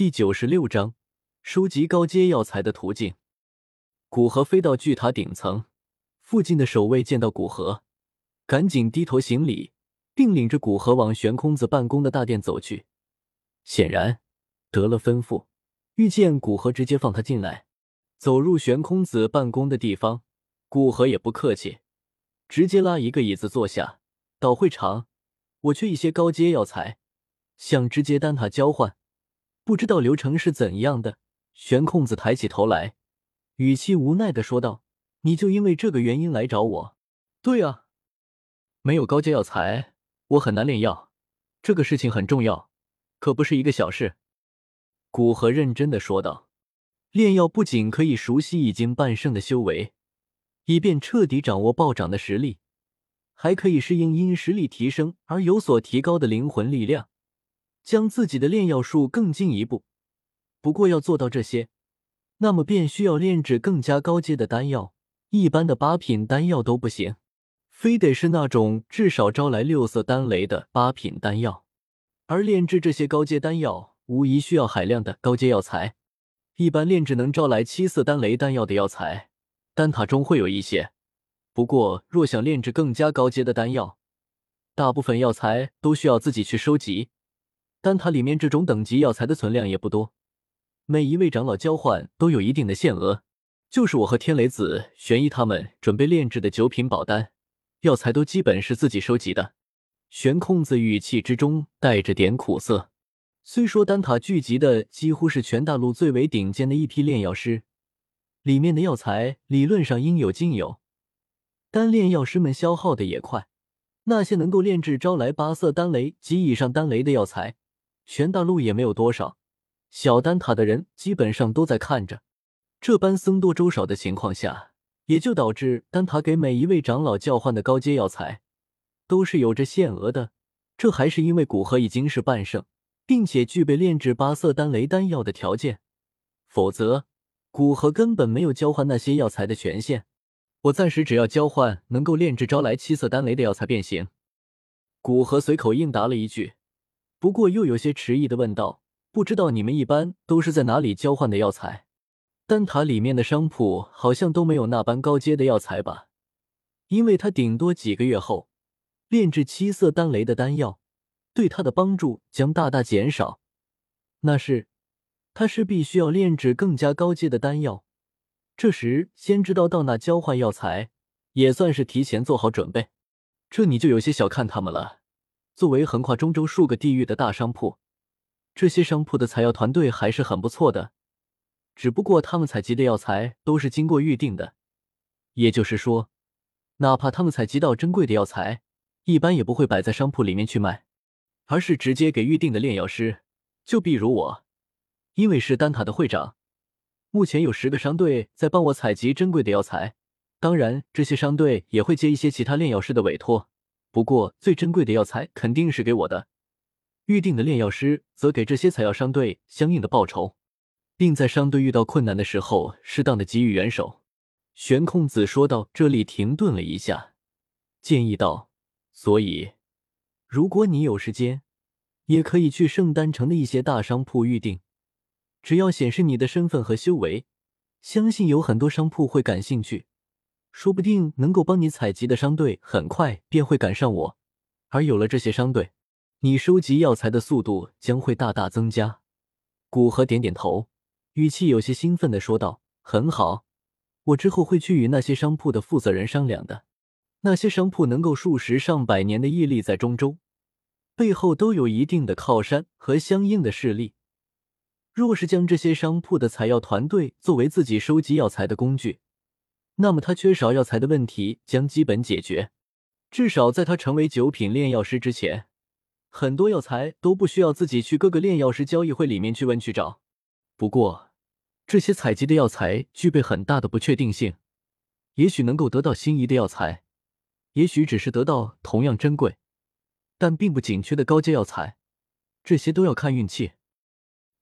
第九十六章，收集高阶药材的途径。古河飞到巨塔顶层，附近的守卫见到古河，赶紧低头行礼，并领着古河往悬空子办公的大殿走去。显然得了吩咐，遇见古河直接放他进来。走入悬空子办公的地方，古河也不客气，直接拉一个椅子坐下。到会场，我缺一些高阶药材，想直接单塔交换，不知道流程是怎样的。悬空子抬起头来。语气无奈的说道：“你就因为这个原因来找我？对啊，没有高阶药材，我很难炼药。这个事情很重要，可不是一个小事。”古河认真的说道：“炼药不仅可以熟悉已经半圣的修为，以便彻底掌握暴涨的实力，还可以适应因实力提升而有所提高的灵魂力量，将自己的炼药术更进一步。不过要做到这些。”那么便需要炼制更加高阶的丹药，一般的八品丹药都不行，非得是那种至少招来六色丹雷的八品丹药。而炼制这些高阶丹药，无疑需要海量的高阶药材。一般炼制能招来七色丹雷丹药的药材，丹塔中会有一些。不过，若想炼制更加高阶的丹药，大部分药材都需要自己去收集。丹塔里面这种等级药材的存量也不多。每一位长老交换都有一定的限额，就是我和天雷子、玄一他们准备炼制的九品宝丹药材，都基本是自己收集的。玄空子语气之中带着点苦涩。虽说丹塔聚集的几乎是全大陆最为顶尖的一批炼药师，里面的药材理论上应有尽有，但炼药师们消耗的也快。那些能够炼制招来八色丹雷及以上丹雷的药材，全大陆也没有多少。小丹塔的人基本上都在看着，这般僧多粥少的情况下，也就导致丹塔给每一位长老交换的高阶药材都是有着限额的。这还是因为古河已经是半圣，并且具备炼制八色丹雷丹药的条件，否则古河根本没有交换那些药材的权限。我暂时只要交换能够炼制招来七色丹雷的药材便行。古河随口应答了一句，不过又有些迟疑的问道。不知道你们一般都是在哪里交换的药材？丹塔里面的商铺好像都没有那般高阶的药材吧？因为他顶多几个月后炼制七色丹雷的丹药，对他的帮助将大大减少。那是他是必须要炼制更加高阶的丹药，这时先知道到那交换药材，也算是提前做好准备。这你就有些小看他们了。作为横跨中州数个地域的大商铺。这些商铺的采药团队还是很不错的，只不过他们采集的药材都是经过预定的，也就是说，哪怕他们采集到珍贵的药材，一般也不会摆在商铺里面去卖，而是直接给预定的炼药师。就比如我，因为是丹塔的会长，目前有十个商队在帮我采集珍贵的药材，当然这些商队也会接一些其他炼药师的委托，不过最珍贵的药材肯定是给我的。预定的炼药师则给这些采药商队相应的报酬，并在商队遇到困难的时候适当的给予援手。玄空子说到这里停顿了一下，建议道：“所以，如果你有时间，也可以去圣丹城的一些大商铺预定，只要显示你的身份和修为，相信有很多商铺会感兴趣，说不定能够帮你采集的商队很快便会赶上我。而有了这些商队。”你收集药材的速度将会大大增加。古河点点头，语气有些兴奋的说道：“很好，我之后会去与那些商铺的负责人商量的。那些商铺能够数十上百年的屹立在中州，背后都有一定的靠山和相应的势力。若是将这些商铺的采药团队作为自己收集药材的工具，那么他缺少药材的问题将基本解决。至少在他成为九品炼药师之前。”很多药材都不需要自己去各个炼药师交易会里面去问去找。不过，这些采集的药材具备很大的不确定性，也许能够得到心仪的药材，也许只是得到同样珍贵但并不紧缺的高阶药材，这些都要看运气。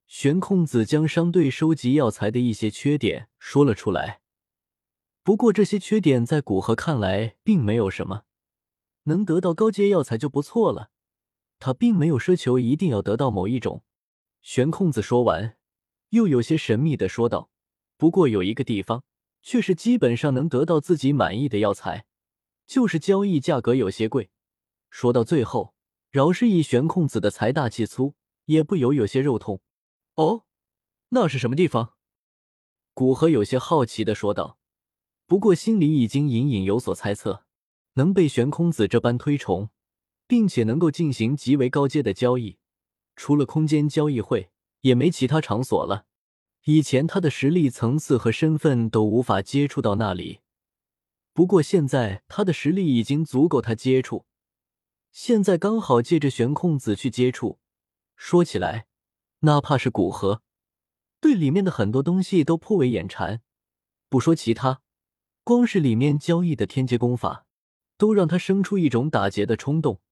玄空子将商队收集药材的一些缺点说了出来，不过这些缺点在古河看来并没有什么，能得到高阶药材就不错了。他并没有奢求一定要得到某一种，玄空子说完，又有些神秘的说道：“不过有一个地方，却是基本上能得到自己满意的药材，就是交易价格有些贵。”说到最后，饶是以玄空子的财大气粗，也不由有些肉痛。哦，那是什么地方？古河有些好奇的说道，不过心里已经隐隐有所猜测，能被玄空子这般推崇，并且能够进行极为高阶的交易，除了空间交易会，也没其他场所了。以前他的实力层次和身份都无法接触到那里，不过现在他的实力已经足够他接触。现在刚好借着悬空子去接触，说起来，哪怕是古河，对里面的很多东西都颇为眼馋。不说其他，光是里面交易的天阶功法，都让他生出一种打劫的冲动。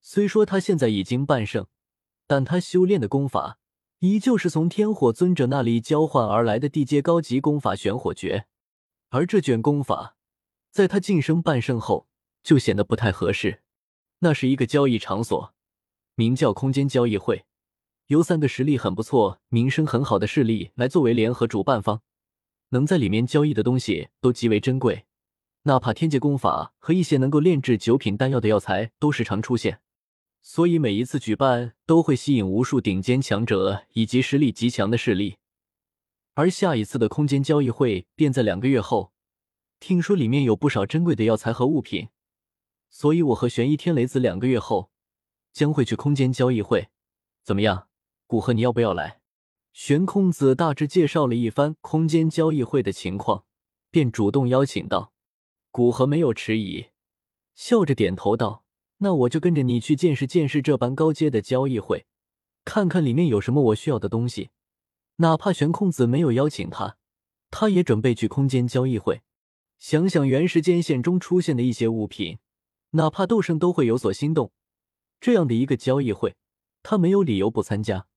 虽说他现在已经半圣，但他修炼的功法依旧是从天火尊者那里交换而来的地阶高级功法玄火诀，而这卷功法，在他晋升半圣后，就显得不太合适。那是一个交易场所，名叫空间交易会，由三个实力很不错、名声很好的势力来作为联合主办方，能在里面交易的东西都极为珍贵，哪怕天界功法和一些能够炼制九品丹药的药材都时常出现，所以每一次举办都会吸引无数顶尖强者以及实力极强的势力。而下一次的空间交易会便在两个月后，听说里面有不少珍贵的药材和物品。所以，我和玄一天雷子两个月后将会去空间交易会，怎么样？古河，你要不要来？玄空子大致介绍了一番空间交易会的情况，便主动邀请道。古河没有迟疑，笑着点头道：“那我就跟着你去见识见识这般高阶的交易会，看看里面有什么我需要的东西。哪怕玄空子没有邀请他，他也准备去空间交易会，想想原时间线中出现的一些物品。”哪怕斗圣都会有所心动，这样的一个交易会，他没有理由不参加。